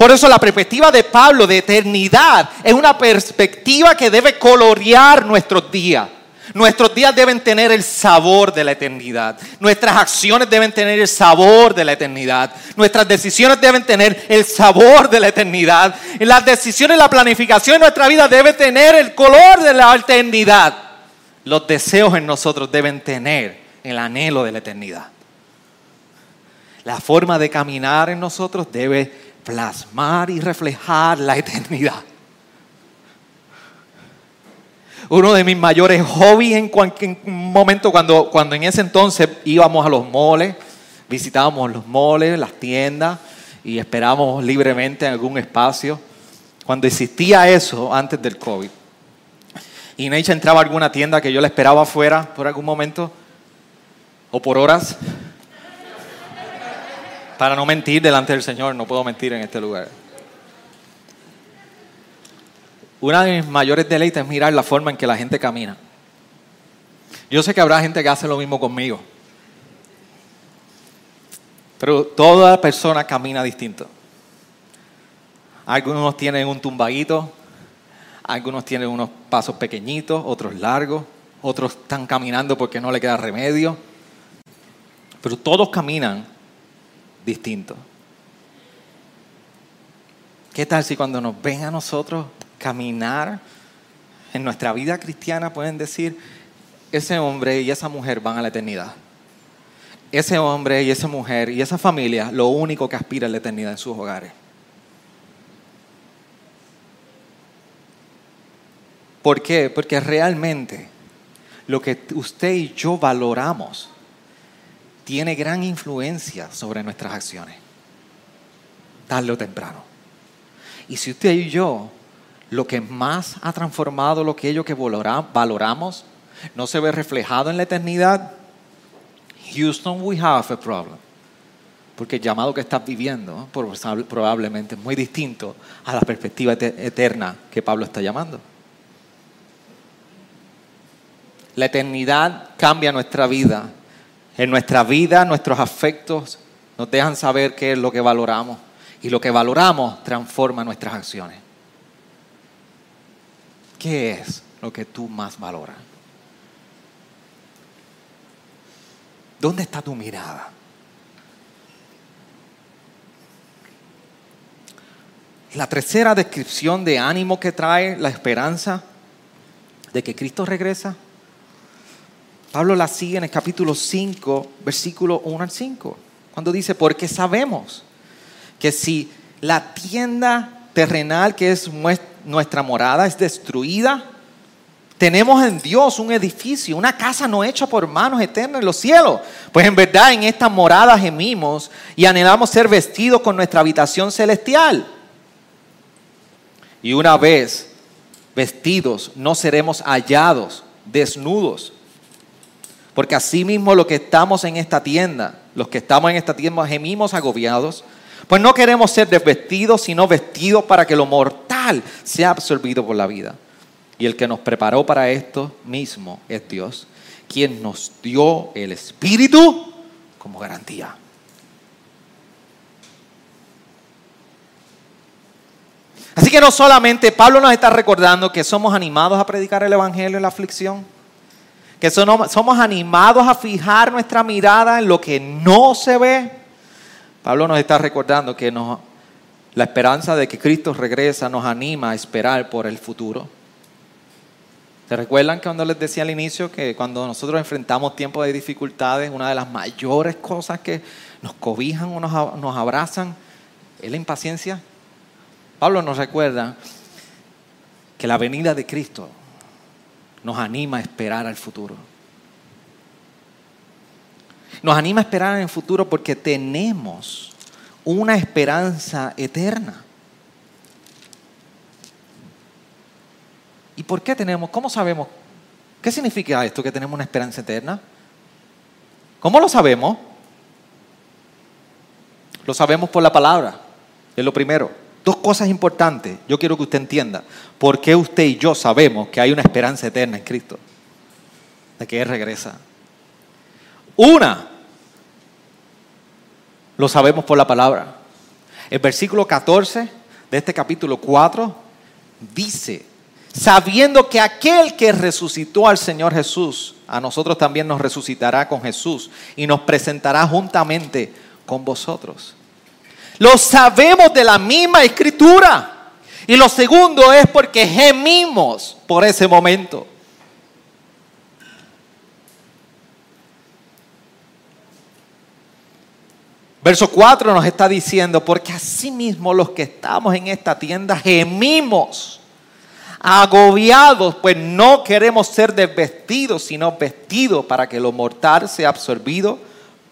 Por eso la perspectiva de Pablo de eternidad es una perspectiva que debe colorear nuestros días. Nuestros días deben tener el sabor de la eternidad. Nuestras acciones deben tener el sabor de la eternidad. Nuestras decisiones deben tener el sabor de la eternidad. las decisiones, la planificación de nuestra vida debe tener el color de la eternidad. Los deseos en nosotros deben tener el anhelo de la eternidad. La forma de caminar en nosotros debe plasmar y reflejar la eternidad. Uno de mis mayores hobbies en, un momento cuando, cuando en ese entonces íbamos a los moles, visitábamos los moles, las tiendas y esperábamos libremente en algún espacio. Cuando existía eso antes del COVID. Y Neisha entraba a alguna tienda que yo la esperaba afuera por algún momento o por horas. Para no mentir delante del Señor, no puedo mentir en este lugar. Una de mis mayores deleites es mirar la forma en que la gente camina. Yo sé que habrá gente que hace lo mismo conmigo. Pero toda persona camina distinto. Algunos tienen un tumbadito, algunos tienen unos pasos pequeñitos, otros largos, otros están caminando porque no le queda remedio. Pero todos caminan distinto. ¿Qué tal si cuando nos ven a nosotros caminar en nuestra vida cristiana pueden decir, ese hombre y esa mujer van a la eternidad? Ese hombre y esa mujer y esa familia lo único que aspira es la eternidad en sus hogares. ¿Por qué? Porque realmente lo que usted y yo valoramos tiene gran influencia sobre nuestras acciones, tarde o temprano. Y si usted y yo, lo que más ha transformado lo que ellos que valoramos, no se ve reflejado en la eternidad, Houston, we have a problem. Porque el llamado que estás viviendo probablemente es muy distinto a la perspectiva eterna que Pablo está llamando. La eternidad cambia nuestra vida en nuestra vida, nuestros afectos nos dejan saber qué es lo que valoramos. Y lo que valoramos transforma nuestras acciones. ¿Qué es lo que tú más valoras? ¿Dónde está tu mirada? La tercera descripción de ánimo que trae la esperanza de que Cristo regresa Pablo la sigue en el capítulo 5, versículo 1 al 5, cuando dice, porque sabemos que si la tienda terrenal que es nuestra morada es destruida, tenemos en Dios un edificio, una casa no hecha por manos eternas en los cielos. Pues en verdad en esta morada gemimos y anhelamos ser vestidos con nuestra habitación celestial. Y una vez vestidos, no seremos hallados desnudos porque así mismo los que estamos en esta tienda, los que estamos en esta tienda gemimos agobiados, pues no queremos ser desvestidos, sino vestidos para que lo mortal sea absorbido por la vida. Y el que nos preparó para esto mismo es Dios, quien nos dio el Espíritu como garantía. Así que no solamente Pablo nos está recordando que somos animados a predicar el Evangelio en la aflicción, que somos animados a fijar nuestra mirada en lo que no se ve. Pablo nos está recordando que la esperanza de que Cristo regresa nos anima a esperar por el futuro. ¿Se recuerdan que cuando les decía al inicio que cuando nosotros enfrentamos tiempos de dificultades, una de las mayores cosas que nos cobijan o nos, nos abrazan es la impaciencia? Pablo nos recuerda que la venida de Cristo nos anima a esperar al futuro. Nos anima a esperar en el futuro porque tenemos una esperanza eterna. ¿Y por qué tenemos? ¿Cómo sabemos? ¿Qué significa esto que tenemos una esperanza eterna? ¿Cómo lo sabemos? Lo sabemos por la palabra, es lo primero. Dos cosas importantes, yo quiero que usted entienda. ¿Por qué usted y yo sabemos que hay una esperanza eterna en Cristo? De que Él regresa. Una, lo sabemos por la palabra. El versículo 14 de este capítulo 4 dice, sabiendo que aquel que resucitó al Señor Jesús, a nosotros también nos resucitará con Jesús y nos presentará juntamente con vosotros. Lo sabemos de la misma escritura. Y lo segundo es porque gemimos por ese momento. Verso 4 nos está diciendo, porque asimismo los que estamos en esta tienda gemimos, agobiados, pues no queremos ser desvestidos, sino vestidos para que lo mortal sea absorbido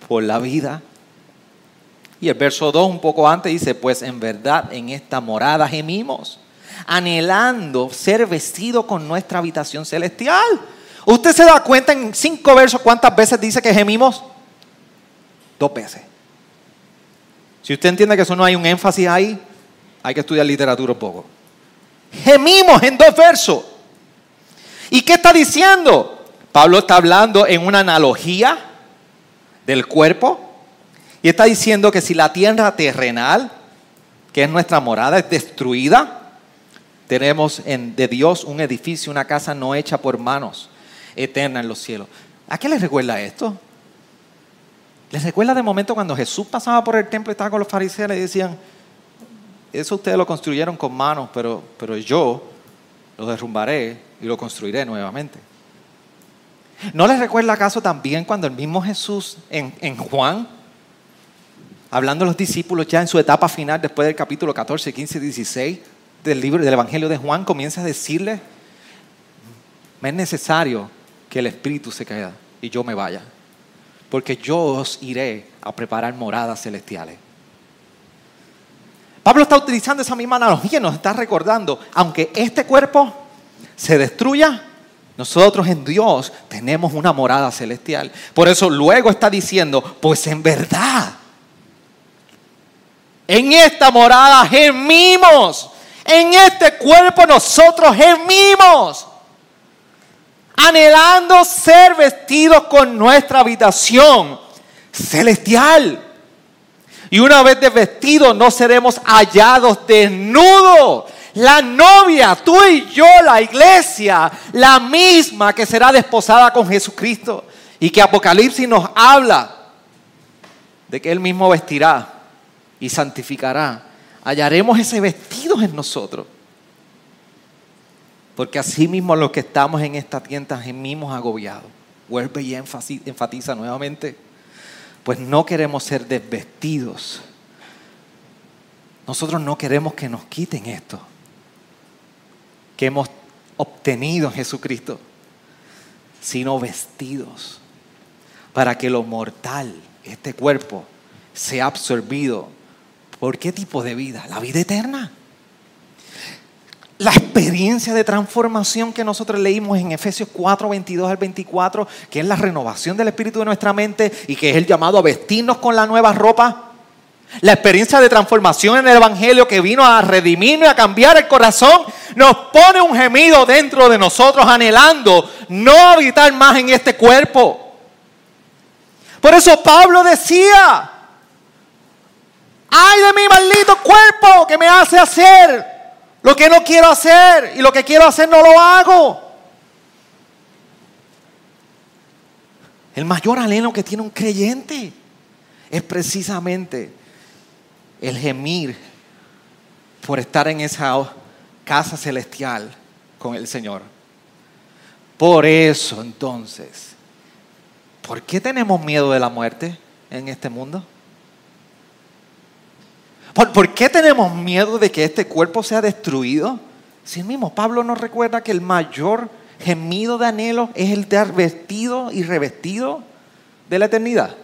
por la vida. Y el verso 2 un poco antes dice, pues en verdad en esta morada gemimos, anhelando ser vestidos con nuestra habitación celestial. ¿Usted se da cuenta en cinco versos cuántas veces dice que gemimos? Dos veces. Si usted entiende que eso no hay un énfasis ahí, hay que estudiar literatura un poco. Gemimos en dos versos. ¿Y qué está diciendo? Pablo está hablando en una analogía del cuerpo y está diciendo que si la tierra terrenal, que es nuestra morada, es destruida, tenemos en, de Dios un edificio, una casa no hecha por manos, eterna en los cielos. ¿A qué les recuerda esto? ¿Les recuerda de momento cuando Jesús pasaba por el templo y estaba con los fariseos y decían, eso ustedes lo construyeron con manos, pero, pero yo lo derrumbaré y lo construiré nuevamente? ¿No les recuerda acaso también cuando el mismo Jesús en, en Juan, hablando a los discípulos ya en su etapa final, después del capítulo 14, 15, 16 del libro del Evangelio de Juan, comienza a decirle, me es necesario que el Espíritu se quede y yo me vaya porque yo os iré a preparar moradas celestiales. Pablo está utilizando esa misma analogía nos está recordando, aunque este cuerpo se destruya, nosotros en Dios tenemos una morada celestial. Por eso luego está diciendo, pues en verdad, en esta morada gemimos, en este cuerpo nosotros gemimos anhelando ser vestidos con nuestra habitación celestial. Y una vez desvestidos no seremos hallados desnudos. La novia, tú y yo, la iglesia, la misma que será desposada con Jesucristo. Y que Apocalipsis nos habla de que Él mismo vestirá y santificará. Hallaremos ese vestido en nosotros. Porque así mismo los que estamos en esta tienda gemimos agobiados. Vuelve y enfatiza nuevamente. Pues no queremos ser desvestidos. Nosotros no queremos que nos quiten esto que hemos obtenido en Jesucristo, sino vestidos para que lo mortal, este cuerpo, sea absorbido. ¿Por qué tipo de vida? La vida eterna la experiencia de transformación que nosotros leímos en Efesios 4, 22 al 24, que es la renovación del espíritu de nuestra mente y que es el llamado a vestirnos con la nueva ropa. La experiencia de transformación en el Evangelio que vino a redimirnos y a cambiar el corazón, nos pone un gemido dentro de nosotros anhelando no habitar más en este cuerpo. Por eso Pablo decía, ay de mi maldito cuerpo que me hace hacer lo que no quiero hacer y lo que quiero hacer no lo hago. El mayor anhelo que tiene un creyente es precisamente el gemir por estar en esa casa celestial con el Señor. Por eso entonces, ¿por qué tenemos miedo de la muerte en este mundo? ¿Por, qué tenemos miedo de que este cuerpo sea destruido? Si el mismo Pablo nos recuerda que el mayor gemido de anhelo es el de vestido y revestido de la eternidad.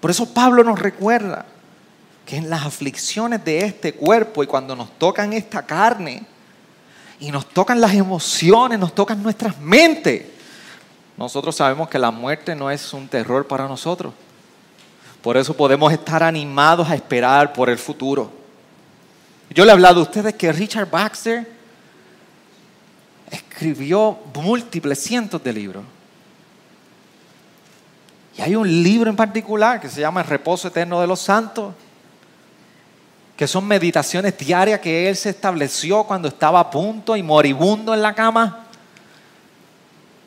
Por eso Pablo nos recuerda que en las aflicciones de este cuerpo y cuando nos tocan esta carne y nos tocan las emociones, nos tocan nuestras mentes, nosotros sabemos que la muerte no es un terror para nosotros. Por eso podemos estar animados a esperar por el futuro. Yo le he hablado a ustedes que Richard Baxter escribió múltiples cientos de libros. Y hay un libro en particular que se llama El reposo eterno de los santos, que son meditaciones diarias que él se estableció cuando estaba a punto y moribundo en la cama.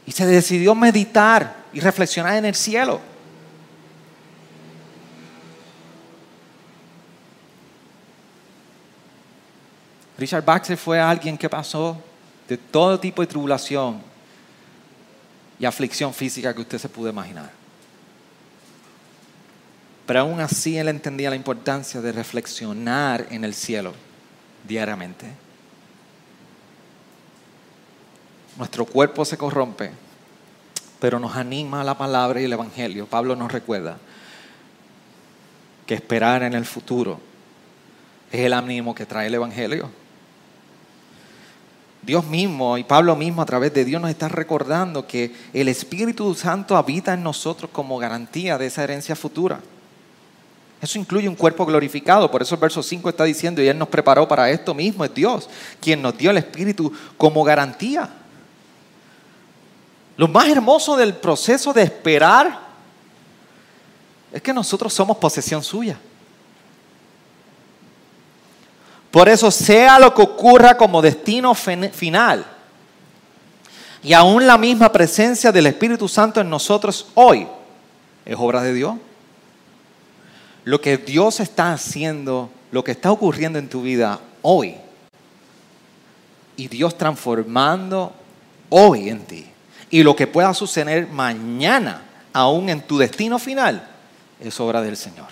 Y se decidió meditar y reflexionar en el cielo. Richard Baxter fue alguien que pasó de todo tipo de tribulación y aflicción física que usted se pudo imaginar. Pero aún así él entendía la importancia de reflexionar en el cielo diariamente. Nuestro cuerpo se corrompe, pero nos anima la palabra y el Evangelio. Pablo nos recuerda que esperar en el futuro es el ánimo que trae el Evangelio. Dios mismo y Pablo mismo a través de Dios nos está recordando que el Espíritu Santo habita en nosotros como garantía de esa herencia futura. Eso incluye un cuerpo glorificado, por eso el verso 5 está diciendo, y Él nos preparó para esto mismo, es Dios, quien nos dio el Espíritu como garantía. Lo más hermoso del proceso de esperar es que nosotros somos posesión suya. Por eso, sea lo que ocurra como destino final, y aún la misma presencia del Espíritu Santo en nosotros hoy, es obra de Dios. Lo que Dios está haciendo, lo que está ocurriendo en tu vida hoy, y Dios transformando hoy en ti, y lo que pueda suceder mañana, aún en tu destino final, es obra del Señor.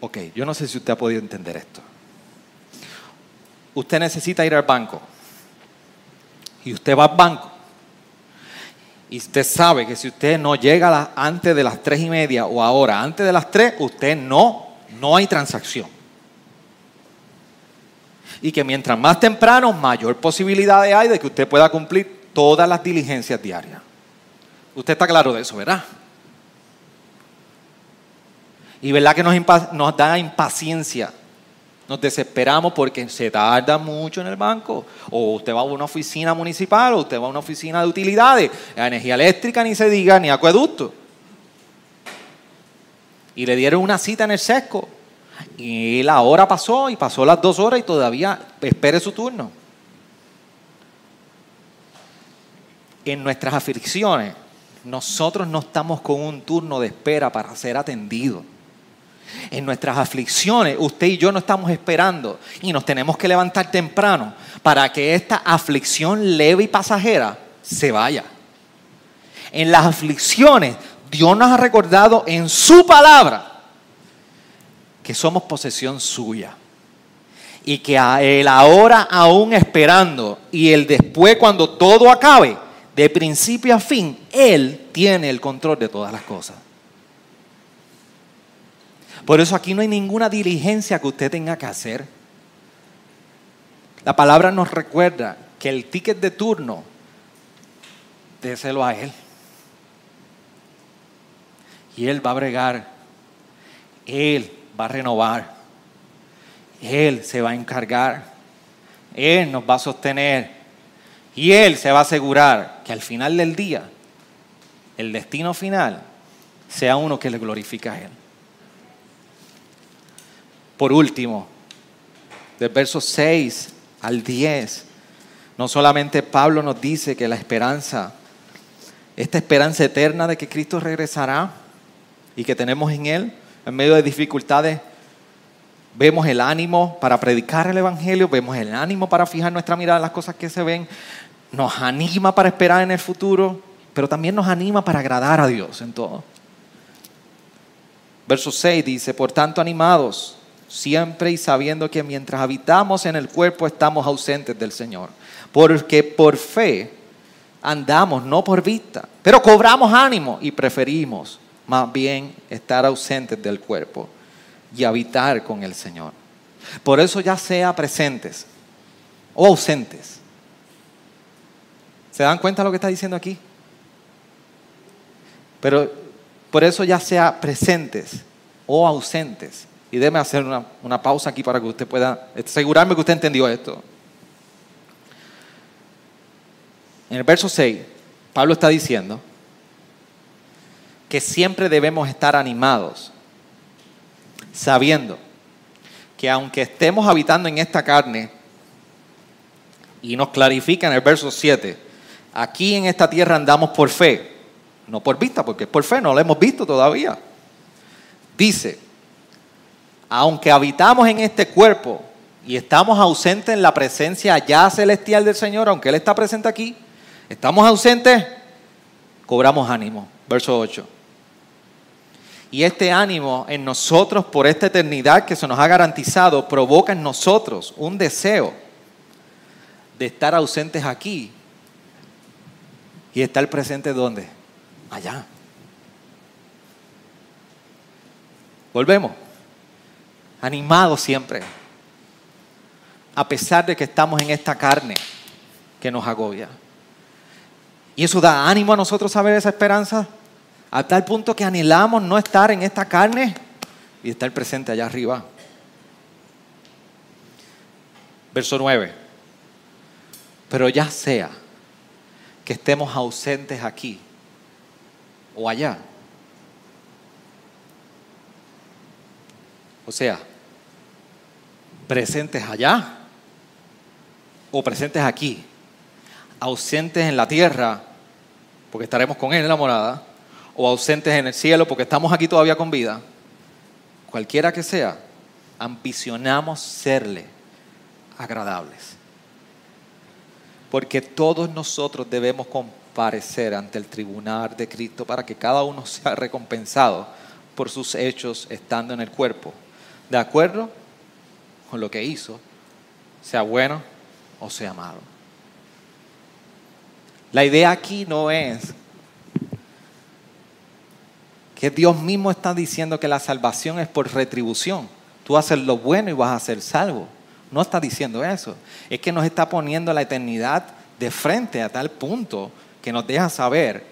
Ok, yo no sé si usted ha podido entender esto. Usted necesita ir al banco. Y usted va al banco. Y usted sabe que si usted no llega antes de las tres y media o ahora, antes de las tres, usted no, no hay transacción. Y que mientras más temprano, mayor posibilidad hay de que usted pueda cumplir todas las diligencias diarias. Usted está claro de eso, ¿verdad? Y verdad que nos, da impaciencia. Nos desesperamos porque se tarda mucho en el banco. O usted va a una oficina municipal, o usted va a una oficina de utilidades. La energía eléctrica ni se diga, ni acueducto. Y le dieron una cita en el sesco. Y la hora pasó, y pasó las dos horas, y todavía espere su turno. En nuestras aflicciones, nosotros no estamos con un turno de espera para ser atendidos en nuestras aflicciones, usted y yo no estamos esperando y nos tenemos que levantar temprano para que esta aflicción leve y pasajera se vaya. En las aflicciones, Dios nos ha recordado en su palabra que somos posesión suya. Y que a Él ahora aún esperando y el después cuando todo acabe, de principio a fin, Él tiene el control de todas las cosas. Por eso aquí no hay ninguna diligencia que usted tenga que hacer. La palabra nos recuerda que el ticket de turno, déselo a Él. Y Él va a bregar. Él va a renovar. Él se va a encargar. Él nos va a sostener. Y Él se va a asegurar que al final del día, el destino final sea uno que le glorifica a Él. Por último, del verso 6 al 10, no solamente Pablo nos dice que la esperanza, esta esperanza eterna de que Cristo regresará y que tenemos en Él, en medio de dificultades, vemos el ánimo para predicar el Evangelio, vemos el ánimo para fijar nuestra mirada en las cosas que se ven, nos anima para esperar en el futuro, pero también nos anima para agradar a Dios en todo. Verso 6 dice, por tanto animados, siempre y sabiendo que mientras habitamos en el cuerpo estamos ausentes del Señor. Porque por fe andamos, no por vista, pero cobramos ánimo y preferimos más bien estar ausentes del cuerpo y habitar con el Señor. Por eso ya sea presentes o ausentes. ¿Se dan cuenta de lo que está diciendo aquí? Pero por eso ya sea presentes o ausentes y déme hacer una, pausa aquí para que usted pueda asegurarme que usted entendió esto. En el verso 6, Pablo está diciendo que siempre debemos estar animados, sabiendo que aunque estemos habitando en esta carne, y nos clarifica en el verso 7, aquí en esta tierra andamos por fe, no por vista, porque es por fe, no lo hemos visto todavía. Dice, aunque habitamos en este cuerpo y estamos ausentes en la presencia ya celestial del Señor, aunque Él está presente aquí, Estamos ausentes, cobramos ánimo. Verso 8. Y este ánimo en nosotros por esta eternidad que se nos ha garantizado provoca en nosotros un deseo de estar ausentes aquí y estar presentes donde? Allá. Volvemos. Animados siempre. A pesar de que estamos en esta carne que nos agobia. Y eso da ánimo a nosotros saber esa esperanza. A tal punto que anhelamos no estar en esta carne y estar presente allá arriba. Verso 9. Pero ya sea que estemos ausentes aquí o allá. O sea, presentes allá o presentes aquí. Ausentes en la tierra porque estaremos con Él en la morada o ausentes en el cielo porque estamos aquí todavía con vida. Cualquiera que sea, ambicionamos serle agradables porque todos nosotros debemos comparecer ante el tribunal de Cristo para que cada uno sea recompensado por sus hechos estando en el cuerpo, de acuerdo con lo que hizo, sea bueno o sea malo. La idea aquí no es que Dios mismo está diciendo que la salvación es por retribución. Tú haces lo bueno y vas a ser salvo. No está diciendo eso. Es que nos está poniendo la eternidad de frente a tal punto que nos deja saber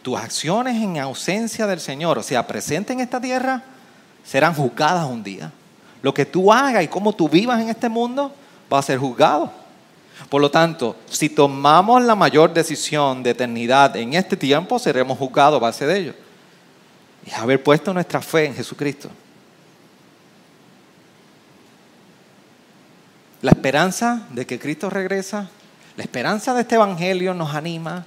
tus acciones en ausencia del Señor, o sea, presente en esta tierra, serán juzgadas un día. Lo que tú hagas y cómo tú vivas en este mundo va a ser juzgado. Por lo tanto, si tomamos la mayor decisión de eternidad en este tiempo, seremos juzgados a base de ello. Y haber puesto nuestra fe en Jesucristo. La esperanza de que Cristo regresa, la esperanza de este Evangelio nos anima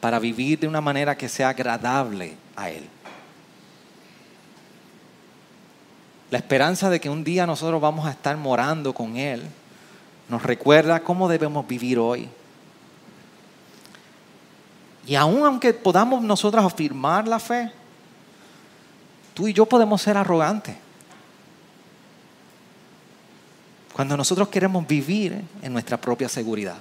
para vivir de una manera que sea agradable a Él. La esperanza de que un día nosotros vamos a estar morando con Él nos recuerda cómo debemos vivir hoy. Y aun aunque podamos nosotros afirmar la fe, tú y yo podemos ser arrogantes. Cuando nosotros queremos vivir en nuestra propia seguridad.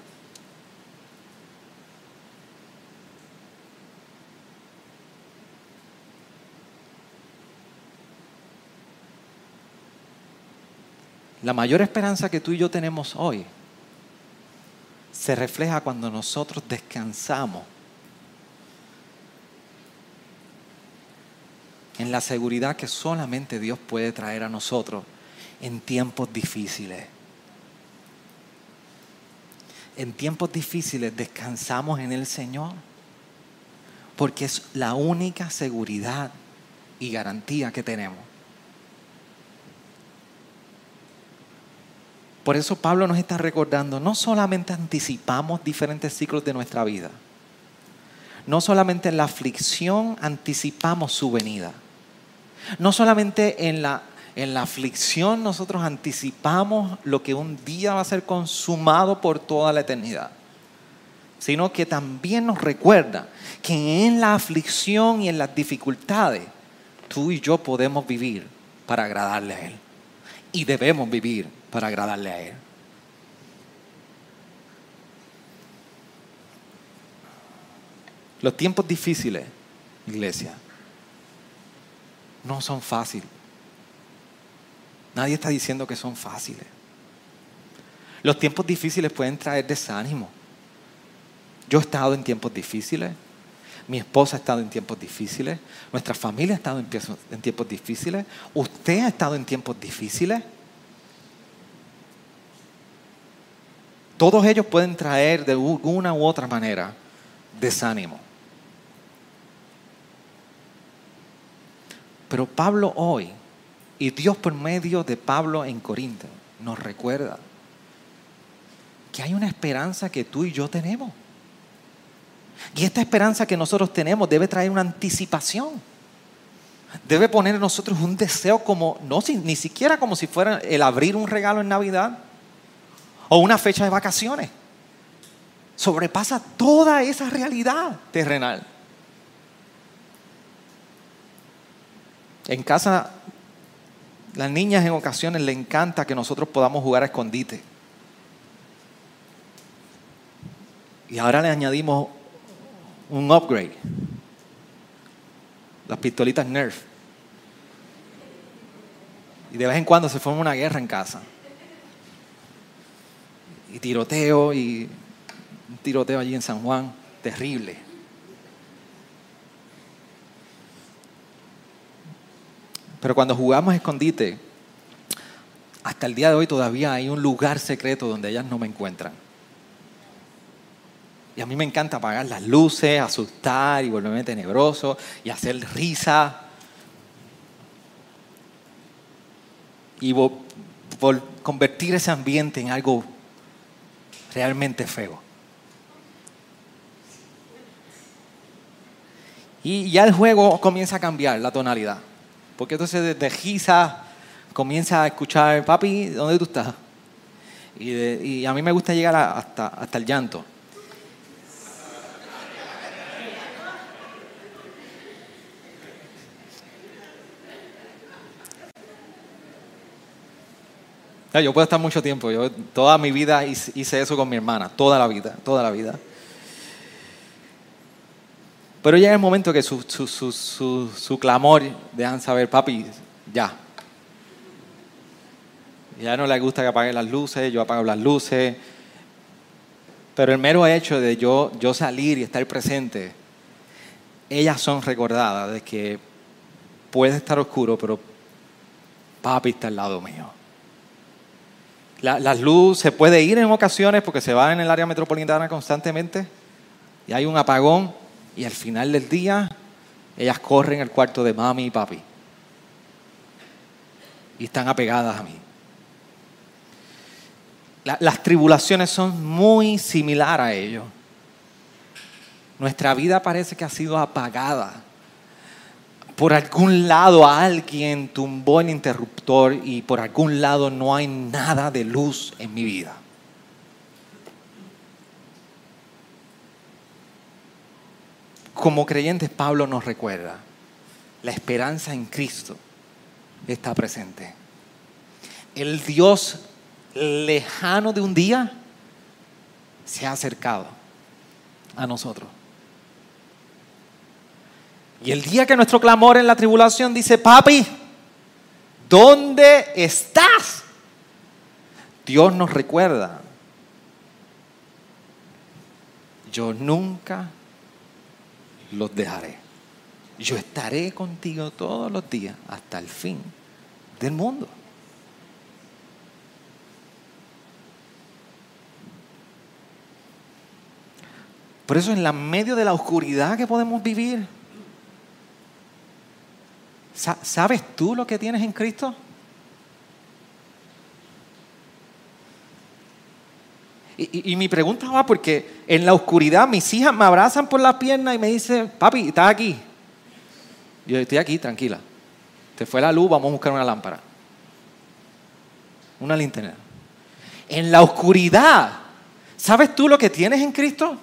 La mayor esperanza que tú y yo tenemos hoy se refleja cuando nosotros descansamos en la seguridad que solamente Dios puede traer a nosotros en tiempos difíciles. En tiempos difíciles descansamos en el Señor, porque es la única seguridad y garantía que tenemos. Por eso Pablo nos está recordando, no solamente anticipamos diferentes ciclos de nuestra vida, no solamente en la aflicción anticipamos su venida, no solamente en la en la aflicción nosotros anticipamos lo que un día va a ser consumado por toda la eternidad, sino que también nos recuerda que en la aflicción y en las dificultades tú y yo podemos vivir para agradarle a Él. Y debemos vivir para agradarle a Él. Los tiempos difíciles, iglesia, no son fáciles. Nadie está diciendo que son fáciles. Los tiempos difíciles pueden traer desánimo. Yo he estado en tiempos difíciles. Mi esposa ha estado en tiempos difíciles. Nuestra familia ha estado en tiempos difíciles. Usted ha estado en tiempos difíciles. Todos ellos pueden traer de una u otra manera desánimo. Pero Pablo hoy y Dios por medio de Pablo en Corinto nos recuerda que hay una esperanza que tú y yo tenemos. Y esta esperanza que nosotros tenemos debe traer una anticipación. Debe poner en nosotros un deseo como, no ni siquiera como si fuera el abrir un regalo en Navidad o una fecha de vacaciones. sobrepasa toda esa realidad terrenal. En casa, las niñas en ocasiones le encanta que nosotros podamos jugar a escondite. Y ahora le añadimos un upgrade. Las pistolitas Nerf. Y de vez en cuando se forma una guerra en casa. Y tiroteo y un tiroteo allí en San Juan, terrible. Pero cuando jugamos escondite, hasta el día de hoy todavía hay un lugar secreto donde ellas no me encuentran. Y a mí me encanta apagar las luces, asustar y volverme tenebroso y hacer risa. Y convertir ese ambiente en algo realmente feo. Y ya el juego comienza a cambiar la tonalidad. Porque entonces desde Giza comienza a escuchar, papi, ¿dónde tú estás? Y, a mí me gusta llegar hasta, hasta el llanto. Yo puedo estar mucho tiempo. Yo toda mi vida hice eso con mi hermana, toda la vida, toda la vida. Pero llega el momento que su, su, clamor dejan saber, papi, ya. Ya no le gusta que apague las luces, yo apago las luces. Pero el mero hecho de yo, yo salir y estar presente, ellas son recordadas de que puede estar oscuro, pero papi está al lado mío. La, las luces se puede ir en ocasiones porque se va en el área metropolitana constantemente y hay un apagón, y al final del día, ellas corren al cuarto de mami y papi. Y están apegadas a mí. las tribulaciones son muy similares a ellos. Nuestra vida parece que ha sido apagada. Por algún lado alguien tumbó el interruptor y por algún lado no hay nada de luz en mi vida. Como creyentes, Pablo nos recuerda, la esperanza en Cristo está presente. El Dios lejano de un día se ha acercado a nosotros. Y el día que nuestro clamor en la tribulación dice, papi, ¿dónde estás? Dios nos recuerda, yo nunca los dejaré. Yo estaré contigo todos los días hasta el fin del mundo. Por eso en la medio de la oscuridad que podemos vivir, ¿sabes tú lo que tienes en Cristo? Y, mi pregunta va porque en la oscuridad mis hijas me abrazan por las piernas y me dicen, papi, ¿estás aquí? Yo estoy aquí, tranquila. Te fue la luz, vamos a buscar una lámpara. Una linterna. En la oscuridad, ¿sabes tú lo que tienes en Cristo?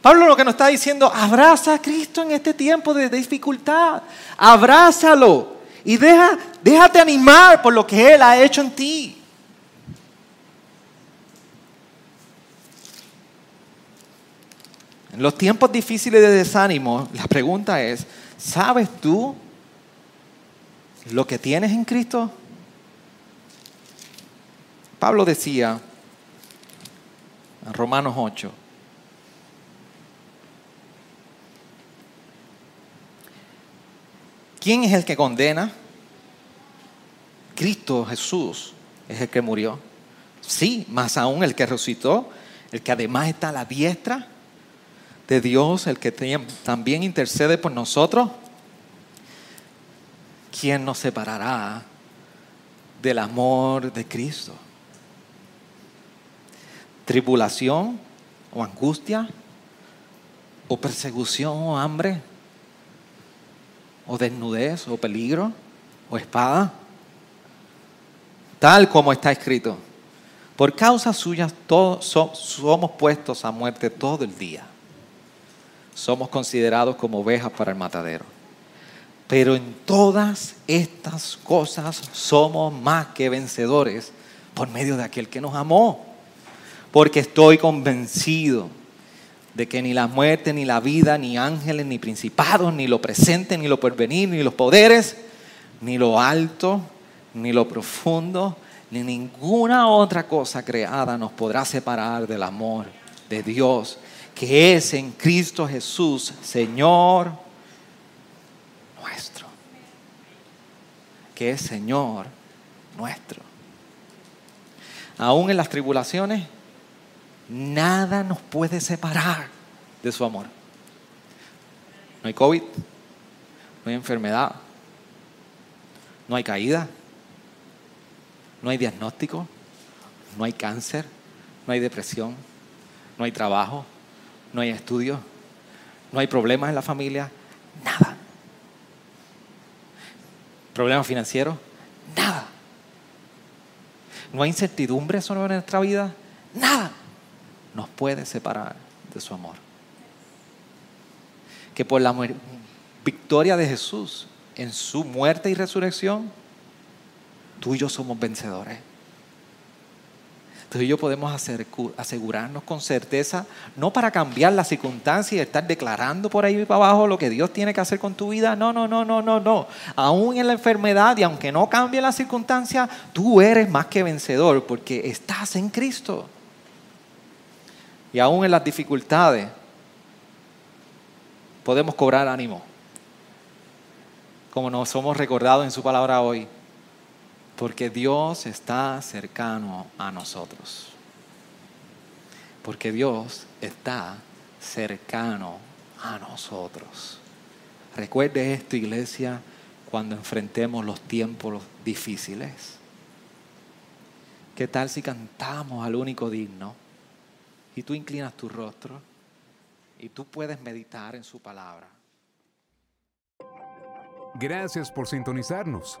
Pablo lo que nos está diciendo, abraza a Cristo en este tiempo de dificultad. Abrázalo y deja, déjate animar por lo que Él ha hecho en ti. Los tiempos difíciles de desánimo, la pregunta es, ¿sabes tú lo que tienes en Cristo? Pablo decía en Romanos 8, ¿quién es el que condena? Cristo Jesús es el que murió. Sí, más aún el que resucitó, el que además está a la diestra de Dios, el que también intercede por nosotros, ¿quién nos separará del amor de Cristo? ¿Tribulación o angustia? ¿O persecución o hambre? ¿O desnudez o peligro? ¿O espada? Tal como está escrito. Por causa suya todos somos puestos a muerte todo el día. Somos considerados como ovejas para el matadero. Pero en todas estas cosas somos más que vencedores por medio de aquel que nos amó. Porque estoy convencido de que ni la muerte, ni la vida, ni ángeles, ni principados, ni lo presente, ni lo porvenir, ni los poderes, ni lo alto, ni lo profundo, ni ninguna otra cosa creada nos podrá separar del amor de Dios, que es en Cristo Jesús, Señor nuestro. Que es Señor nuestro. Aún en las tribulaciones, nada nos puede separar de su amor. No hay COVID, no hay enfermedad, no hay caída, no hay diagnóstico, no hay cáncer, no hay depresión, no hay trabajo, no hay estudio, no hay problemas en la familia, nada. ¿Problemas financieros? Nada. ¿No hay incertidumbre sobre nuestra vida? Nada. Nos puede separar de su amor. Que por la victoria de Jesús en su muerte y resurrección, tú y yo somos vencedores. Tú y yo podemos asegurarnos con certeza, no para cambiar las circunstancias y estar declarando por ahí para abajo lo que Dios tiene que hacer con tu vida. No, no, no, no, no, no. Aún en la enfermedad y aunque no cambie las circunstancias, tú eres más que vencedor porque estás en Cristo. Y aún en las dificultades, podemos cobrar ánimo. Como nos somos recordados en su palabra hoy porque Dios está cercano a nosotros. Porque Dios está cercano a nosotros. Recuerde esto, iglesia, cuando enfrentemos los tiempos difíciles. ¿Qué tal si cantamos al único digno y tú inclinas tu rostro y tú puedes meditar en su palabra? Gracias por sintonizarnos.